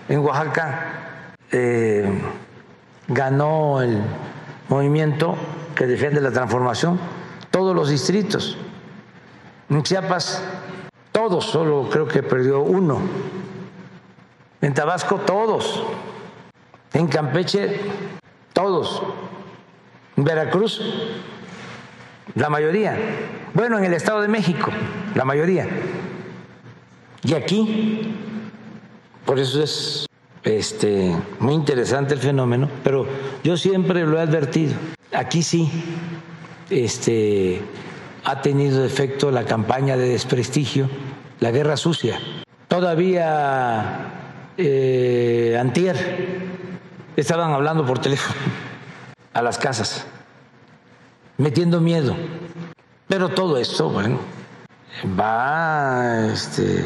en Oaxaca eh, ganó el movimiento que defiende la transformación, todos los distritos. En Chiapas todos, solo creo que perdió uno. En Tabasco, todos. En Campeche, todos. En Veracruz, la mayoría. Bueno, en el Estado de México, la mayoría. Y aquí, por eso es este, muy interesante el fenómeno, pero yo siempre lo he advertido. Aquí sí, este, ha tenido efecto la campaña de desprestigio la guerra sucia. Todavía eh, antier estaban hablando por teléfono a las casas, metiendo miedo. Pero todo esto, bueno, va este,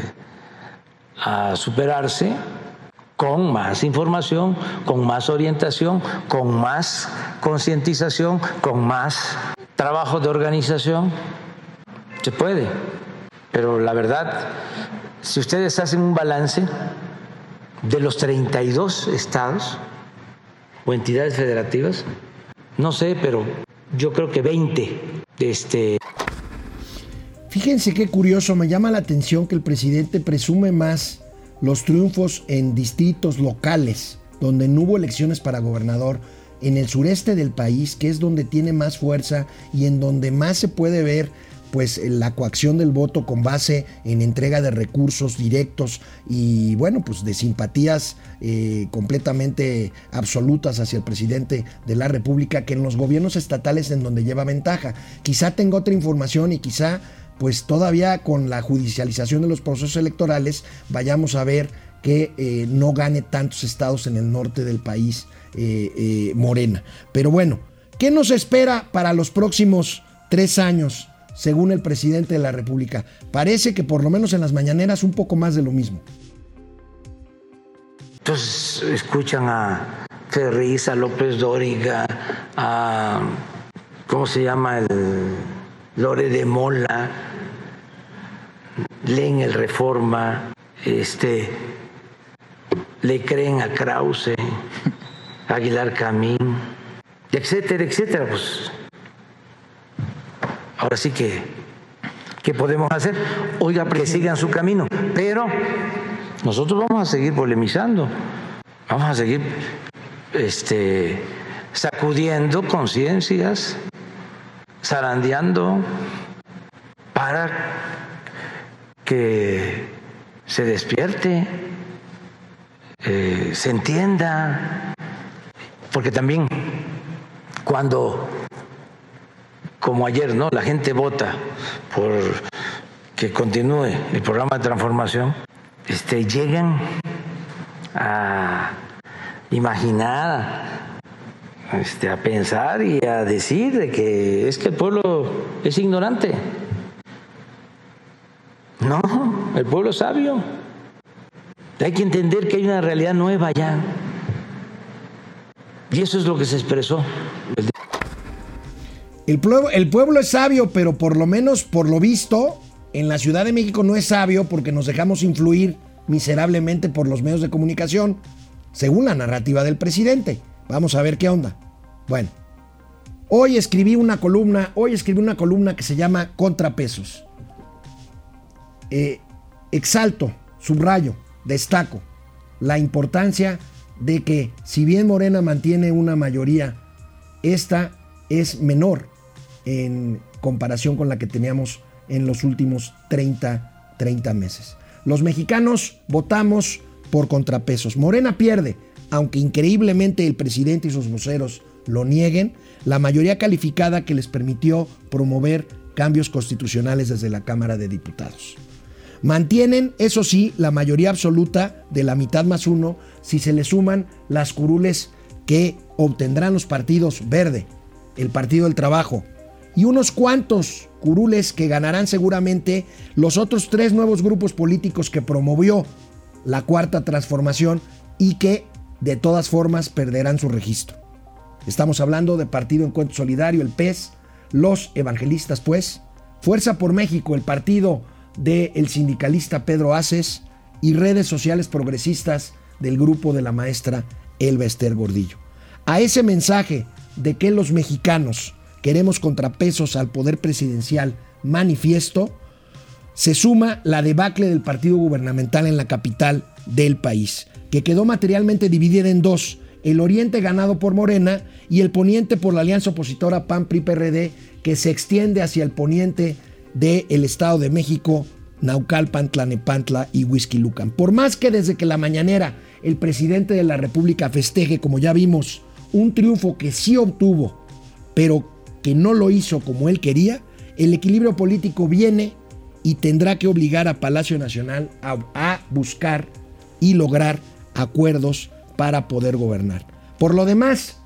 a superarse con más información, con más orientación, con más concientización, con más trabajo de organización. Se puede. Pero la verdad, si ustedes hacen un balance de los 32 estados o entidades federativas, no sé, pero yo creo que 20 este Fíjense qué curioso, me llama la atención que el presidente presume más los triunfos en distritos locales, donde no hubo elecciones para gobernador, en el sureste del país, que es donde tiene más fuerza y en donde más se puede ver pues la coacción del voto con base en entrega de recursos directos y bueno, pues de simpatías eh, completamente absolutas hacia el presidente de la República que en los gobiernos estatales en donde lleva ventaja. Quizá tenga otra información y quizá pues todavía con la judicialización de los procesos electorales vayamos a ver que eh, no gane tantos estados en el norte del país eh, Morena. Pero bueno, ¿qué nos espera para los próximos tres años? Según el presidente de la República. Parece que por lo menos en las mañaneras un poco más de lo mismo. Entonces escuchan a Ferriz, a López Dóriga, a ¿cómo se llama? el Lore de Mola, leen el Reforma, este le creen a Krause, (laughs) Aguilar Camín, etcétera, etcétera, pues ahora sí que, ¿qué podemos hacer? Oiga, que sigan su camino. Pero nosotros vamos a seguir polemizando, vamos a seguir este, sacudiendo conciencias, zarandeando para que se despierte, eh, se entienda, porque también cuando como ayer, ¿no? La gente vota por que continúe el programa de transformación, este, llegan a imaginar, este, a pensar y a decir de que es que el pueblo es ignorante. No, el pueblo es sabio. Hay que entender que hay una realidad nueva ya. Y eso es lo que se expresó el el pueblo es sabio, pero por lo menos, por lo visto, en la Ciudad de México no es sabio porque nos dejamos influir miserablemente por los medios de comunicación, según la narrativa del presidente. Vamos a ver qué onda. Bueno, hoy escribí una columna, hoy escribí una columna que se llama Contrapesos. Eh, exalto, subrayo, destaco la importancia de que si bien Morena mantiene una mayoría, esta es menor en comparación con la que teníamos en los últimos 30, 30 meses. Los mexicanos votamos por contrapesos. Morena pierde, aunque increíblemente el presidente y sus voceros lo nieguen, la mayoría calificada que les permitió promover cambios constitucionales desde la Cámara de Diputados. Mantienen, eso sí, la mayoría absoluta de la mitad más uno si se le suman las curules que obtendrán los partidos verde, el Partido del Trabajo, y unos cuantos curules que ganarán seguramente los otros tres nuevos grupos políticos que promovió la cuarta transformación y que de todas formas perderán su registro. Estamos hablando de Partido Encuentro Solidario, el PES, los evangelistas pues, Fuerza por México, el partido del sindicalista Pedro Aces y redes sociales progresistas del grupo de la maestra Elba Ester Gordillo. A ese mensaje de que los mexicanos queremos contrapesos al poder presidencial manifiesto, se suma la debacle del partido gubernamental en la capital del país, que quedó materialmente dividida en dos, el oriente ganado por Morena y el poniente por la alianza opositora PAN-PRI-PRD, que se extiende hacia el poniente del Estado de México, Naucalpan, Tlanepantla y Whisky Lucan. Por más que desde que la mañanera el presidente de la República festeje, como ya vimos, un triunfo que sí obtuvo, pero que no lo hizo como él quería, el equilibrio político viene y tendrá que obligar a Palacio Nacional a, buscar y lograr acuerdos para poder gobernar. Por lo demás,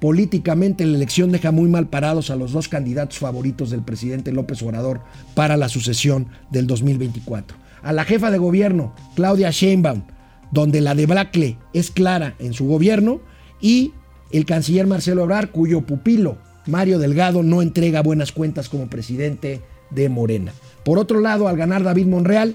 políticamente la elección deja muy mal parados a los dos candidatos favoritos del presidente López Obrador para la sucesión del 2024. A la jefa de gobierno, Claudia Sheinbaum, donde la debacle es clara en su gobierno, y el canciller Marcelo Ebrard, cuyo pupilo Mario Delgado no entrega buenas cuentas como presidente de Morena. Por otro lado, al ganar David Monreal,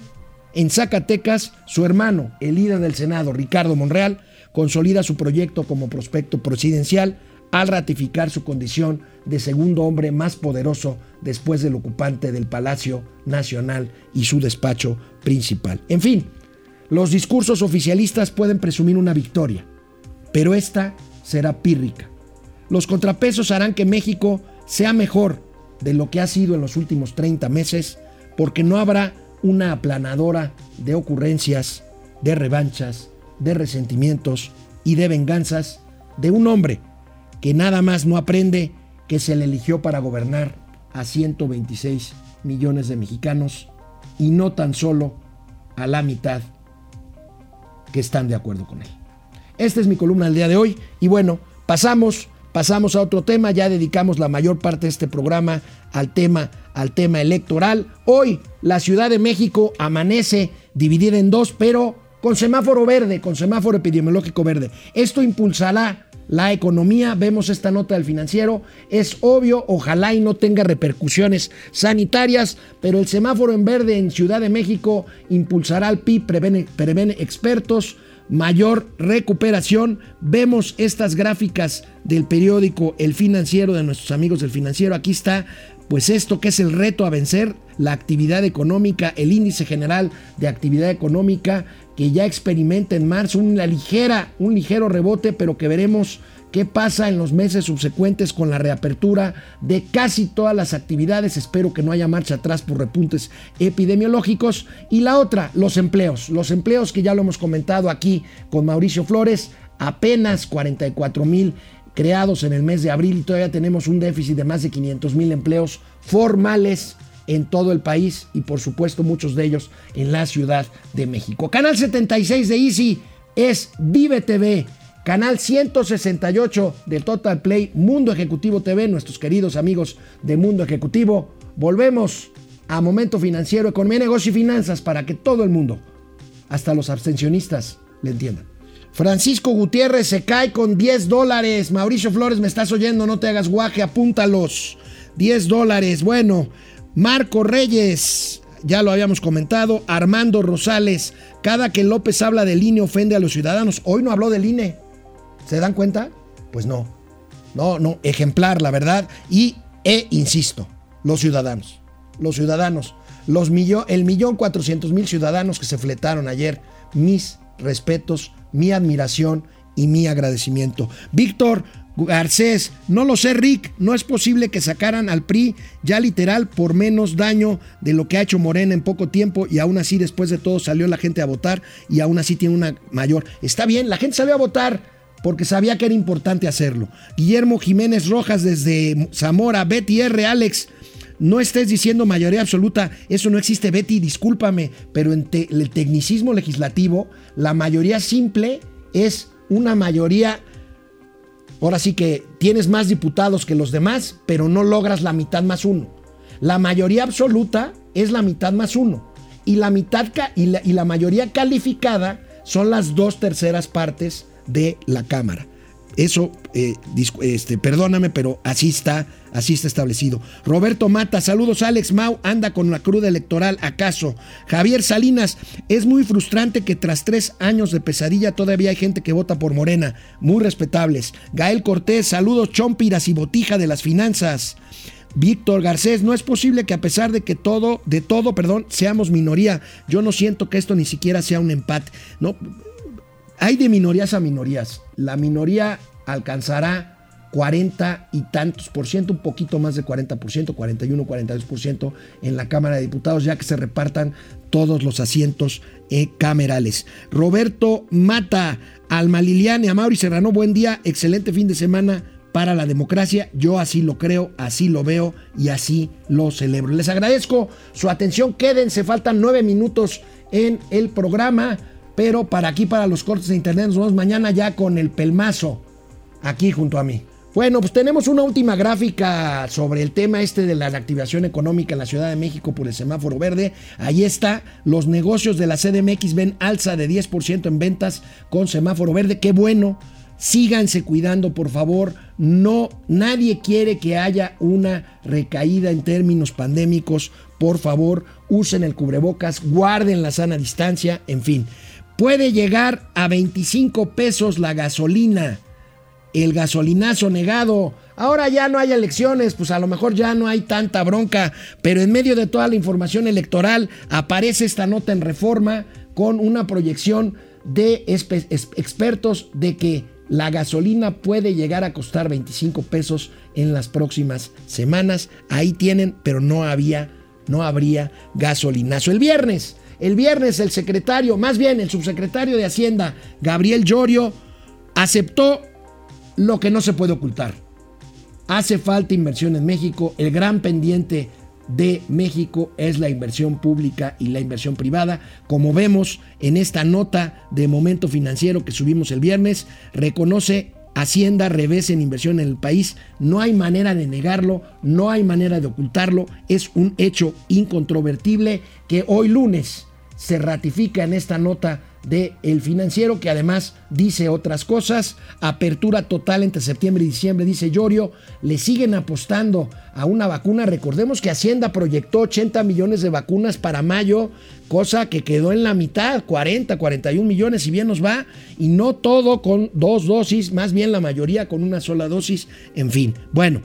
En Zacatecas, su hermano, el líder del Senado, Ricardo Monreal, consolida su proyecto como prospecto presidencial al ratificar su condición de segundo hombre más poderoso después del ocupante del Palacio Nacional y su despacho principal. En fin, los discursos oficialistas pueden presumir una victoria, pero esta será pírrica. Los contrapesos harán que México sea mejor de lo que ha sido en los últimos 30 meses, porque no habrá una aplanadora de ocurrencias, de revanchas, de resentimientos y de venganzas de un hombre que nada más no aprende que se le eligió para gobernar a 126 millones de mexicanos y no tan solo a la mitad que están de acuerdo con él. Esta es mi columna del día de hoy y bueno, pasamos pasamos a otro tema, ya dedicamos la mayor parte de este programa al tema al tema electoral. Hoy la Ciudad de México amanece dividida en dos, pero con semáforo verde, con semáforo epidemiológico verde. Esto impulsará la economía, vemos esta nota del financiero, es obvio, ojalá y no tenga repercusiones sanitarias, pero el semáforo en verde en Ciudad de México impulsará al PIB, preven, expertos, mayor recuperación. Vemos estas gráficas del periódico El Financiero de nuestros amigos del Financiero. Aquí está, pues esto que es el reto a vencer, la actividad económica, el índice general de actividad económica que ya experimenta en marzo una ligera, un ligero rebote, pero que veremos qué pasa en los meses subsecuentes con la reapertura de casi todas las actividades. Espero que no haya marcha atrás por repuntes epidemiológicos. Y la otra, los empleos. Los empleos que ya lo hemos comentado aquí con Mauricio Flores, apenas 44 mil creados en el mes de abril y todavía tenemos un déficit de más de 500 mil empleos formales en todo el país y por supuesto muchos de ellos en la Ciudad de México. Canal 76 de Easy es Vive TV. Canal 168 de Total Play, Mundo Ejecutivo TV, nuestros queridos amigos de Mundo Ejecutivo. Volvemos a Momento Financiero, Economía, Negocio y Finanzas para que todo el mundo, hasta los abstencionistas, le entiendan. Francisco Gutiérrez se cae con 10 dólares. Mauricio Flores, me estás oyendo, no te hagas guaje, apúntalos. 10 dólares. Bueno, Marco Reyes, ya lo habíamos comentado, Armando Rosales, cada que López habla del INE ofende a los ciudadanos. Hoy no habló del INE. ¿Se dan cuenta? Pues no. No, no, ejemplar, la verdad. Y, e insisto, los ciudadanos. Los ciudadanos. Los el millón cuatrocientos mil ciudadanos que se fletaron ayer. Mis respetos, mi admiración y mi agradecimiento. Víctor, Garcés, no lo sé, Rick. No es posible que sacaran al PRI ya literal por menos daño de lo que ha hecho Morena en poco tiempo y aún así después de todo salió la gente a votar y aún así tiene una mayor. Está bien, la gente salió a votar porque sabía que era importante hacerlo. Guillermo Jiménez Rojas desde Zamora, Betty R. Alex. No estés diciendo mayoría absoluta, eso no existe, Betty, discúlpame, pero en el tecnicismo legislativo, la mayoría simple es una mayoría Ahora sí que tienes más diputados que los demás, pero no logras la mitad más uno. La mayoría absoluta es la mitad más uno. Y la mitad y la, mayoría calificada son las dos terceras partes de la Cámara. Eso, eh, este, perdóname, pero así está, así está establecido. Roberto Mata, saludos Alex Mau, anda con la cruda electoral, ¿acaso? Javier Salinas, es muy frustrante que tras tres años de pesadilla todavía hay gente que vota por Morena, muy respetables. Gael Cortés, saludos Chompiras y Botija de las Finanzas. Víctor Garcés, no es posible que a pesar de que todo, de todo, perdón, seamos minoría. Yo no siento que esto ni siquiera sea un empate. No, hay de minorías a minorías. La minoría alcanzará 40 y tantos por ciento, un poquito más de 40 por ciento, 41, 42 por ciento en la Cámara de Diputados, ya que se repartan todos los asientos eh, camerales. Roberto Mata, Alma Liliane, Amauri Serrano, buen día, excelente fin de semana para la democracia. Yo así lo creo, así lo veo y así lo celebro. Les agradezco su atención. Quédense, faltan nueve minutos en el programa. Pero para aquí, para los cortes de internet, nos vemos mañana ya con el pelmazo aquí junto a mí. Bueno, pues tenemos una última gráfica sobre el tema este de la reactivación económica en la Ciudad de México por el semáforo verde. Ahí está, los negocios de la CDMX ven alza de 10% en ventas con semáforo verde. Qué bueno. síganse cuidando, por favor. No, nadie quiere que haya una recaída en términos pandémicos. Por favor, usen el cubrebocas, guarden la sana distancia, en fin. Puede llegar a 25 pesos la gasolina. El gasolinazo negado. Ahora ya no hay elecciones, pues a lo mejor ya no hay tanta bronca, pero en medio de toda la información electoral aparece esta nota en reforma con una proyección de expertos de que la gasolina puede llegar a costar 25 pesos en las próximas semanas. Ahí tienen, pero no había, no habría gasolinazo. El viernes, el viernes el secretario, más bien el subsecretario de Hacienda, Gabriel Llorio, aceptó lo que no se puede ocultar. Hace falta inversión en México. El gran pendiente de México es la inversión pública y la inversión privada. Como vemos en esta nota de momento financiero que subimos el viernes, reconoce Hacienda revés en inversión en el país. No hay manera de negarlo, no hay manera de ocultarlo. Es un hecho incontrovertible que hoy lunes se ratifica en esta nota de El Financiero, que además dice otras cosas. Apertura total entre septiembre y diciembre, dice Llorio. Le siguen apostando a una vacuna. Recordemos que Hacienda proyectó 80 millones de vacunas para mayo, cosa que quedó en la mitad, 40, 41 millones, si bien nos va. Y no todo con dos dosis, más bien la mayoría con una sola dosis. En fin, bueno.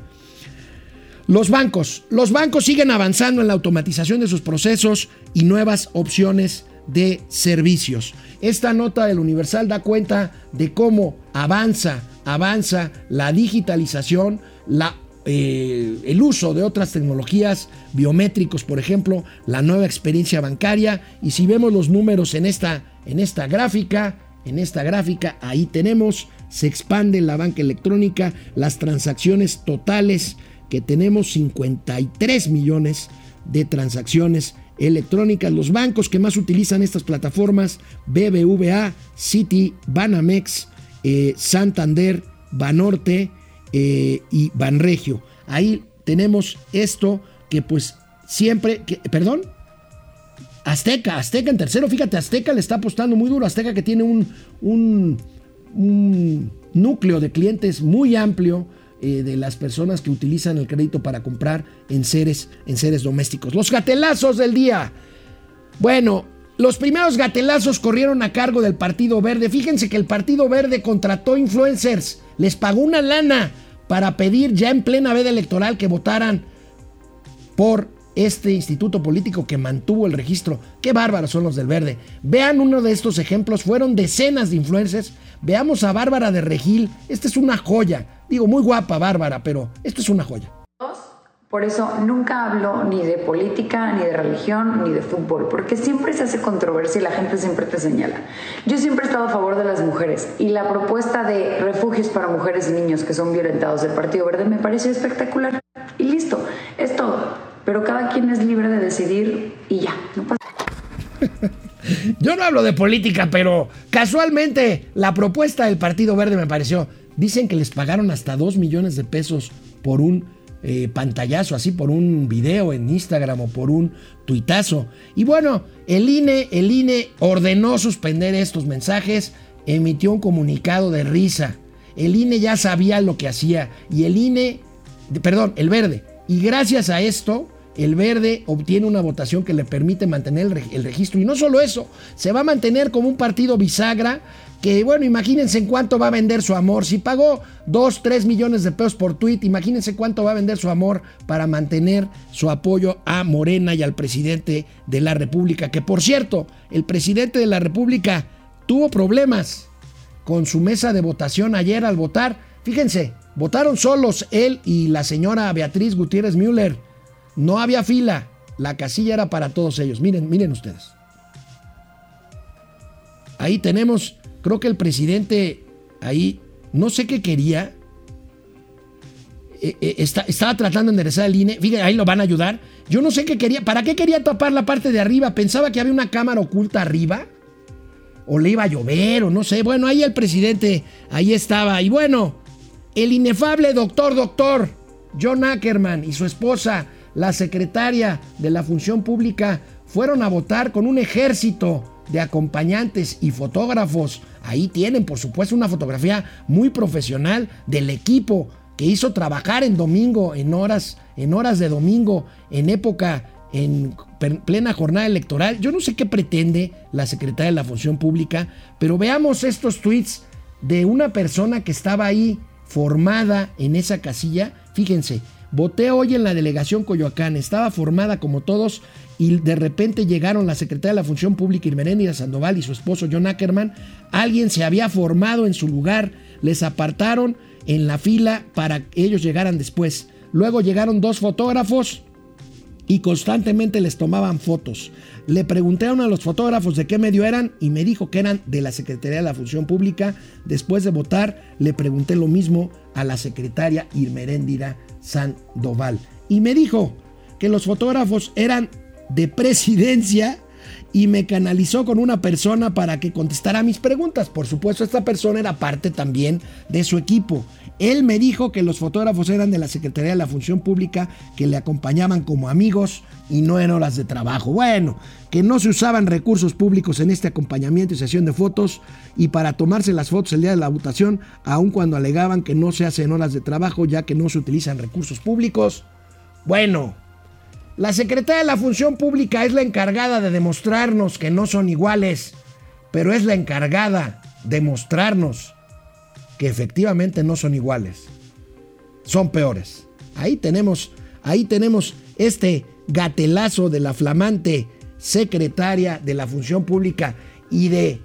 Los bancos. Los bancos siguen avanzando en la automatización de sus procesos y nuevas opciones de servicios. Esta nota del Universal da cuenta de cómo avanza, avanza la digitalización, la, eh, el uso de otras tecnologías biométricos, por ejemplo, la nueva experiencia bancaria. Y si vemos los números en esta, en esta gráfica, en esta gráfica, ahí tenemos, se expande la banca electrónica, las transacciones totales que tenemos 53 millones de transacciones electrónicas. Los bancos que más utilizan estas plataformas, BBVA, Citi, Banamex, eh, Santander, Banorte eh, y Banregio. Ahí tenemos esto que pues siempre, que, perdón, Azteca, Azteca en tercero, fíjate, Azteca le está apostando muy duro, Azteca que tiene un, un, un núcleo de clientes muy amplio, eh, de las personas que utilizan el crédito para comprar en seres, en seres domésticos. Los gatelazos del día. Bueno, los primeros gatelazos corrieron a cargo del Partido Verde. Fíjense que el Partido Verde contrató influencers, les pagó una lana para pedir ya en plena veda electoral que votaran por este instituto político que mantuvo el registro. Qué bárbaros son los del verde. Vean uno de estos ejemplos, fueron decenas de influencers. Veamos a Bárbara de Regil, esta es una joya. Digo, muy guapa Bárbara, pero esto es una joya. Por eso nunca hablo ni de política, ni de religión, ni de fútbol, porque siempre se hace controversia y la gente siempre te señala. Yo siempre he estado a favor de las mujeres y la propuesta de refugios para mujeres y niños que son violentados del Partido Verde me pareció espectacular. Y listo, es todo pero cada quien es libre de decidir y ya, no pasa. (laughs) Yo no hablo de política, pero casualmente la propuesta del Partido Verde me pareció. Dicen que les pagaron hasta 2 millones de pesos por un eh, pantallazo, así por un video en Instagram o por un tuitazo. Y bueno, el INE, el INE ordenó suspender estos mensajes, emitió un comunicado de risa. El INE ya sabía lo que hacía y el INE, perdón, el verde. Y gracias a esto, el verde obtiene una votación que le permite mantener el, registro. Y no solo eso, se va a mantener como un partido bisagra que, bueno, imagínense en cuánto va a vender su amor. Si pagó 2, 3 millones de pesos por tweet, imagínense cuánto va a vender su amor para mantener su apoyo a Morena y al presidente de la República. Que por cierto, el presidente de la República tuvo problemas con su mesa de votación ayer al votar. Fíjense, votaron solos él y la señora Beatriz Gutiérrez Müller. No había fila. La casilla era para todos ellos. Miren, miren ustedes. Ahí tenemos, creo que el presidente ahí, no sé qué quería. Eh, eh, estaba tratando de enderezar el INE. Fíjense, ahí lo van a ayudar. Yo no sé qué quería. ¿Para qué quería tapar la parte de arriba? Pensaba que había una cámara oculta arriba. O le iba a llover, o no sé. Bueno, ahí el presidente, ahí estaba. Y bueno, el inefable doctor, doctor, John Ackerman y su esposa la secretaria de la función pública fueron a votar con un ejército de acompañantes y fotógrafos. Ahí tienen, por supuesto, una fotografía muy profesional del equipo que hizo trabajar en domingo, en horas, en horas de domingo, en época, en plena jornada electoral. Yo no sé qué pretende la secretaria de la Función Pública, pero veamos estos tweets de una persona que estaba ahí formada en esa casilla. Fíjense, voté hoy en la delegación Coyoacán, estaba formada como todos y de repente llegaron la secretaria de la Función Pública Irmeréndira Sandoval y su esposo John Ackerman. Alguien se había formado en su lugar, les apartaron en la fila para que ellos llegaran después. Luego llegaron dos fotógrafos y constantemente les tomaban fotos. Le pregunté a uno de los fotógrafos de qué medio eran y me dijo que eran de la Secretaría de la Función Pública. Después de votar, le pregunté lo mismo a la secretaria Irmeréndira Sandoval. Y me dijo que los fotógrafos eran de presidencia y me canalizó con una persona para que contestara mis preguntas. Por supuesto, esta persona era parte también de su equipo. Él me dijo que los fotógrafos eran de la Secretaría de la Función Pública, que le acompañaban como amigos y no en horas de trabajo. Bueno, que no se usaban recursos públicos en este acompañamiento y sesión de fotos y para tomarse las fotos el día de la votación, aun cuando alegaban que no se hace en horas de trabajo ya que no se utilizan recursos públicos. Bueno, la Secretaría de la Función Pública es la encargada de demostrarnos que no son iguales, pero es la encargada de mostrarnos que efectivamente no son iguales. Son peores. Ahí tenemos, ahí tenemos este gatelazo de la flamante secretaria de la Función Pública y de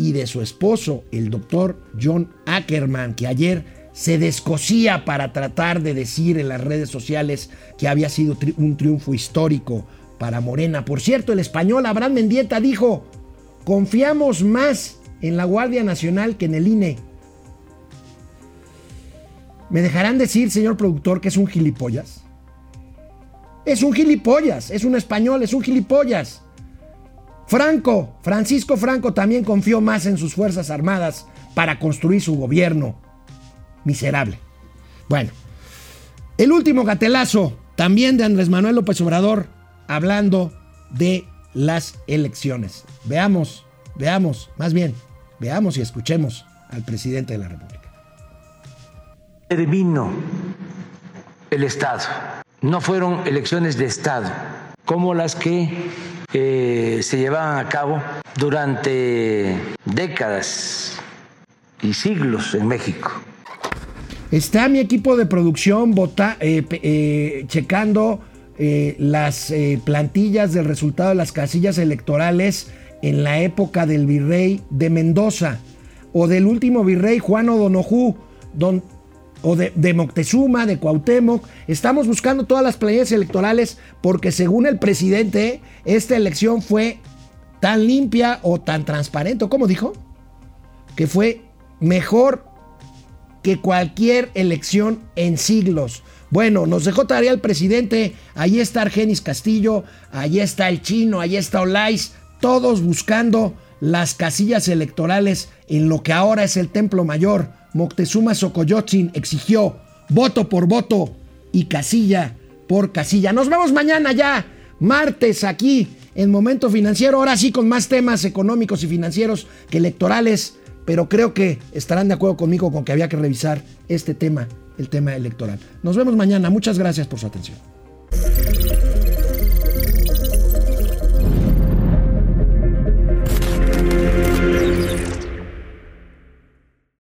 y de su esposo, el doctor John Ackerman, que ayer se descosía para tratar de decir en las redes sociales que había sido un triunfo histórico para Morena. Por cierto, el español Abraham Mendieta dijo, confiamos más en la Guardia Nacional que en el INE. ¿Me dejarán decir, señor productor, que es un gilipollas? Es un gilipollas, es un español, es un gilipollas. Franco, Francisco Franco también confió más en sus Fuerzas Armadas para construir su gobierno miserable. Bueno, el último gatelazo también de Andrés Manuel López Obrador hablando de las elecciones. Veamos, veamos, más bien, veamos y escuchemos al presidente de la República. Terminó el Estado. No fueron elecciones de Estado como las que eh, se llevaban a cabo durante décadas y siglos en México. Está mi equipo de producción eh, eh, checando eh, las plantillas del resultado de las casillas electorales en la época del virrey de Mendoza o del último virrey Juan O'Donojú o de, de, Moctezuma, de Cuauhtémoc. Estamos buscando todas las planillas electorales porque según el presidente esta elección fue tan limpia o tan transparente, ¿cómo dijo? Que fue mejor que cualquier elección en siglos. Bueno, nos dejó tarea el presidente. Ahí está Argenis Castillo, ahí está el chino, ahí está Olais, todos buscando las casillas electorales en lo que ahora es el Templo Mayor. Moctezuma Xocoyotzin exigió voto por voto y casilla por casilla. Nos vemos mañana ya, martes, aquí en Momento Financiero. Ahora sí con más temas económicos y financieros que electorales pero creo que estarán de acuerdo conmigo con que había que revisar este tema, el tema electoral. Nos vemos mañana. Muchas gracias por su atención.